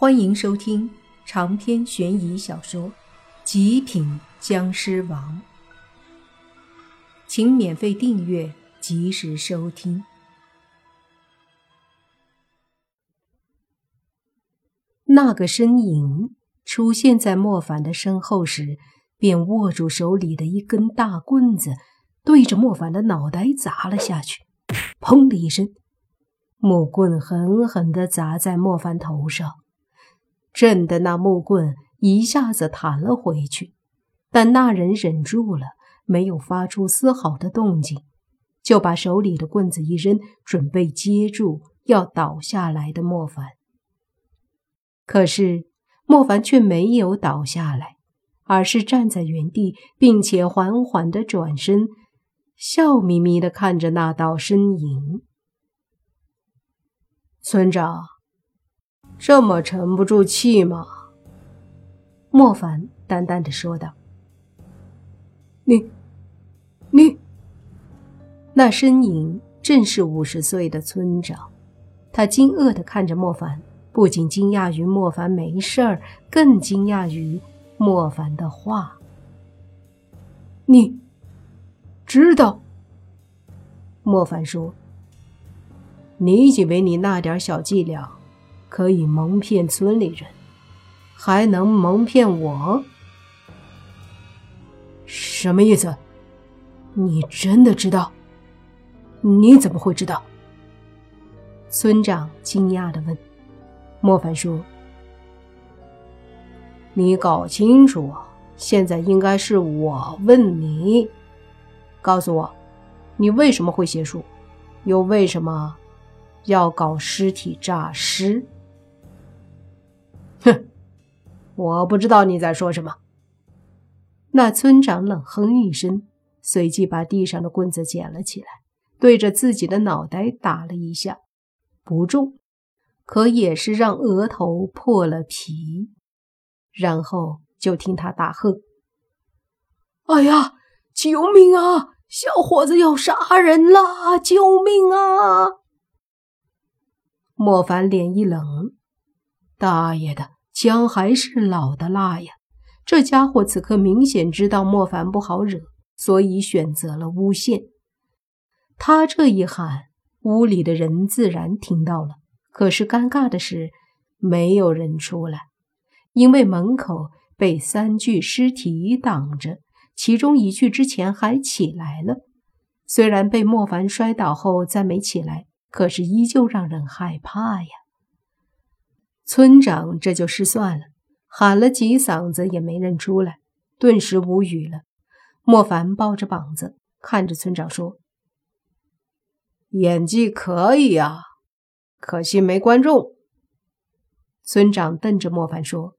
欢迎收听长篇悬疑小说《极品僵尸王》，请免费订阅，及时收听。那个身影出现在莫凡的身后时，便握住手里的一根大棍子，对着莫凡的脑袋砸了下去。砰的一声，木棍狠狠地砸在莫凡头上。震得那木棍一下子弹了回去，但那人忍住了，没有发出丝毫的动静，就把手里的棍子一扔，准备接住要倒下来的莫凡。可是莫凡却没有倒下来，而是站在原地，并且缓缓地转身，笑眯眯地看着那道身影。村长。这么沉不住气吗？莫凡淡淡的说道。你，你，那身影正是五十岁的村长。他惊愕的看着莫凡，不仅惊讶于莫凡没事儿，更惊讶于莫凡的话。你知道？莫凡说：“你以为你那点小伎俩？”可以蒙骗村里人，还能蒙骗我？什么意思？你真的知道？你怎么会知道？村长惊讶的问。莫凡说：“你搞清楚，现在应该是我问你，告诉我，你为什么会邪术？又为什么要搞尸体诈尸？”哼，我不知道你在说什么。那村长冷哼一声，随即把地上的棍子捡了起来，对着自己的脑袋打了一下，不重，可也是让额头破了皮。然后就听他大喝：“哎呀，救命啊！小伙子要杀人了！救命啊！”莫凡脸一冷。大爷的，姜还是老的辣呀！这家伙此刻明显知道莫凡不好惹，所以选择了诬陷。他这一喊，屋里的人自然听到了。可是尴尬的是，没有人出来，因为门口被三具尸体挡着，其中一具之前还起来了，虽然被莫凡摔倒后再没起来，可是依旧让人害怕呀。村长这就失算了，喊了几嗓子也没人出来，顿时无语了。莫凡抱着膀子看着村长说：“演技可以啊，可惜没观众。”村长瞪着莫凡说：“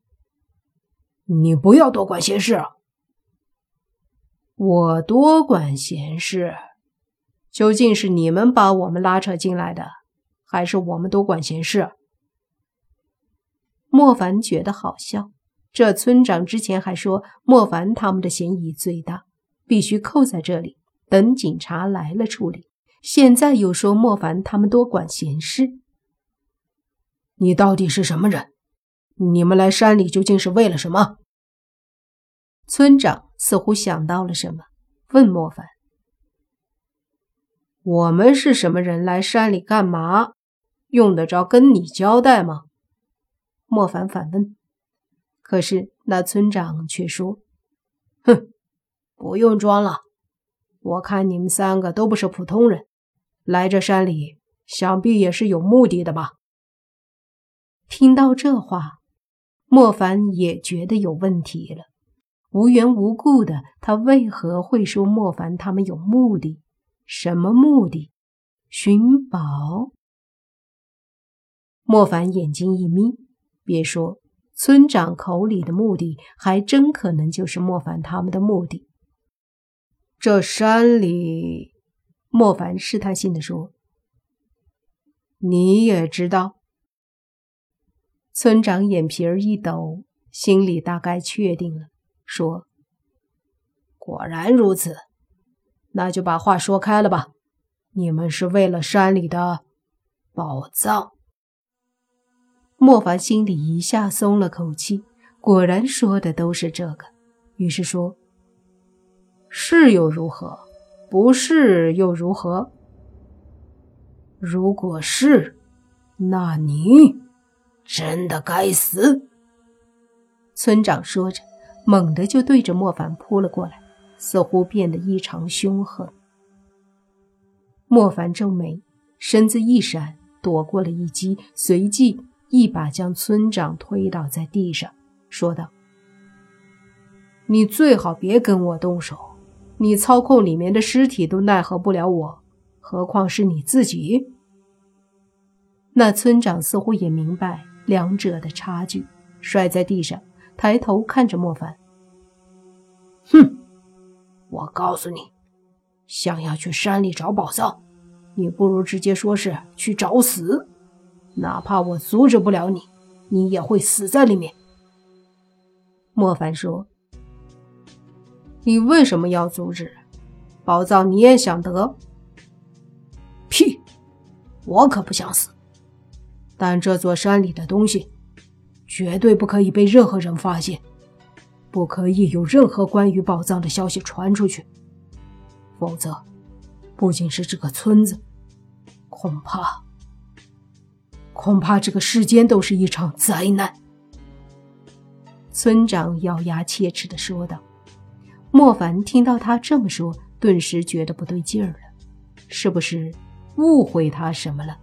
你不要多管闲事。”“我多管闲事？究竟是你们把我们拉扯进来的，还是我们多管闲事？”莫凡觉得好笑，这村长之前还说莫凡他们的嫌疑最大，必须扣在这里等警察来了处理。现在又说莫凡他们多管闲事，你到底是什么人？你们来山里究竟是为了什么？村长似乎想到了什么，问莫凡：“我们是什么人？来山里干嘛？用得着跟你交代吗？”莫凡反问，可是那村长却说：“哼，不用装了，我看你们三个都不是普通人，来这山里想必也是有目的的吧？”听到这话，莫凡也觉得有问题了。无缘无故的，他为何会说莫凡他们有目的？什么目的？寻宝？莫凡眼睛一眯。别说村长口里的目的，还真可能就是莫凡他们的目的。这山里，莫凡试探性的说：“你也知道？”村长眼皮儿一抖，心里大概确定了，说：“果然如此，那就把话说开了吧。你们是为了山里的宝藏。”莫凡心里一下松了口气，果然说的都是这个，于是说：“是又如何？不是又如何？如果是，那你真的该死。”村长说着，猛地就对着莫凡扑了过来，似乎变得异常凶狠。莫凡皱眉，身子一闪。躲过了一击，随即一把将村长推倒在地上，说道：“你最好别跟我动手，你操控里面的尸体都奈何不了我，何况是你自己。”那村长似乎也明白两者的差距，摔在地上，抬头看着莫凡：“哼，我告诉你，想要去山里找宝藏。”你不如直接说是去找死，哪怕我阻止不了你，你也会死在里面。莫凡说：“你为什么要阻止？宝藏你也想得？屁！我可不想死。但这座山里的东西，绝对不可以被任何人发现，不可以有任何关于宝藏的消息传出去，否则，不仅是这个村子。”恐怕，恐怕这个世间都是一场灾难。”村长咬牙切齿的说道。莫凡听到他这么说，顿时觉得不对劲儿了，是不是误会他什么了？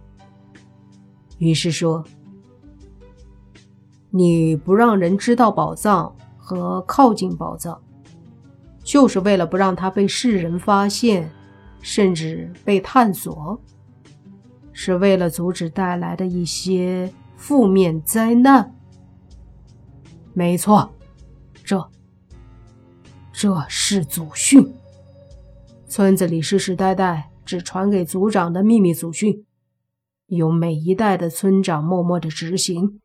于是说：“你不让人知道宝藏和靠近宝藏，就是为了不让他被世人发现，甚至被探索。”是为了阻止带来的一些负面灾难。没错，这这是祖训，村子里世世代代只传给族长的秘密祖训，由每一代的村长默默的执行，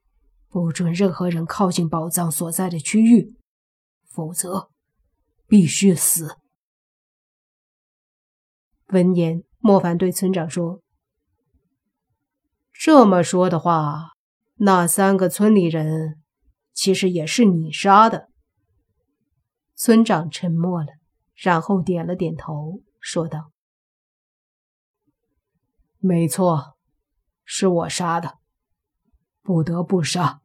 不准任何人靠近宝藏所在的区域，否则必须死。闻言，莫凡对村长说。这么说的话，那三个村里人其实也是你杀的。村长沉默了，然后点了点头，说道：“没错，是我杀的，不得不杀，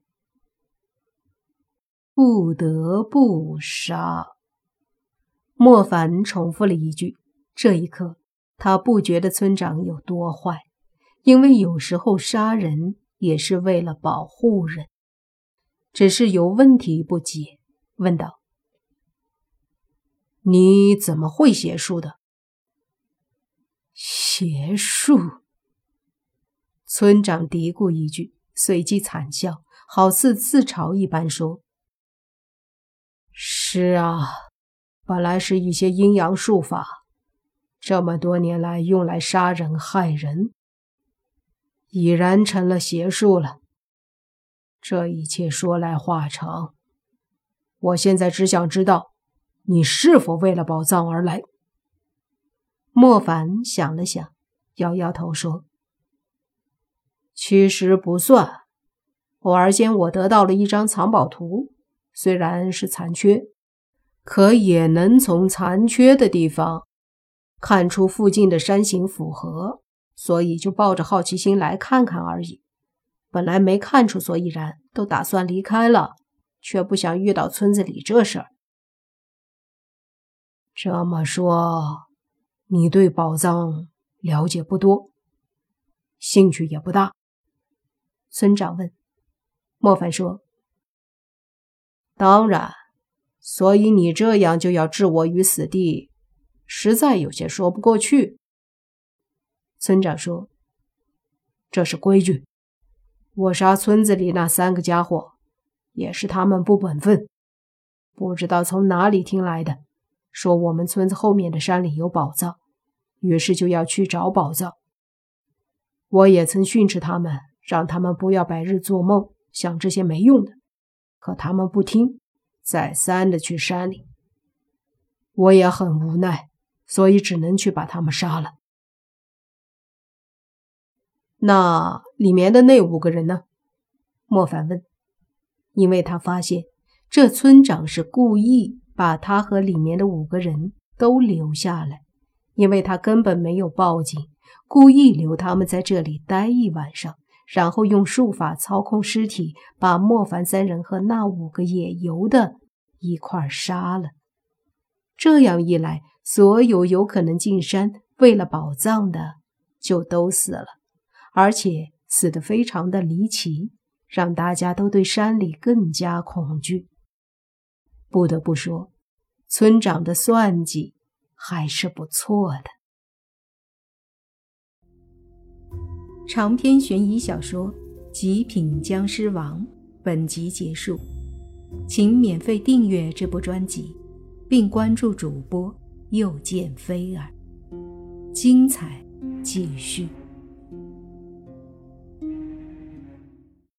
不得不杀。”莫凡重复了一句。这一刻，他不觉得村长有多坏。因为有时候杀人也是为了保护人，只是有问题不解，问道：“你怎么会邪术的？”邪术。村长嘀咕一句，随即惨笑，好似自嘲一般说：“是啊，本来是一些阴阳术法，这么多年来用来杀人害人。”已然成了邪术了。这一切说来话长，我现在只想知道，你是否为了宝藏而来？莫凡想了想，摇摇头说：“其实不算。偶尔间，我得到了一张藏宝图，虽然是残缺，可也能从残缺的地方看出附近的山形符合。”所以就抱着好奇心来看看而已，本来没看出所以然，都打算离开了，却不想遇到村子里这事儿。这么说，你对宝藏了解不多，兴趣也不大？村长问。莫凡说：“当然，所以你这样就要置我于死地，实在有些说不过去。”村长说：“这是规矩。我杀村子里那三个家伙，也是他们不本分，不知道从哪里听来的，说我们村子后面的山里有宝藏，于是就要去找宝藏。我也曾训斥他们，让他们不要白日做梦，想这些没用的。可他们不听，再三的去山里。我也很无奈，所以只能去把他们杀了。”那里面的那五个人呢？莫凡问。因为他发现这村长是故意把他和里面的五个人都留下来，因为他根本没有报警，故意留他们在这里待一晚上，然后用术法操控尸体，把莫凡三人和那五个野游的一块杀了。这样一来，所有有可能进山为了宝藏的就都死了，而且死得非常的离奇，让大家都对山里更加恐惧。不得不说，村长的算计还是不错的。长篇悬疑小说《极品僵尸王》本集结束，请免费订阅这部专辑。并关注主播，又见菲儿，精彩继续。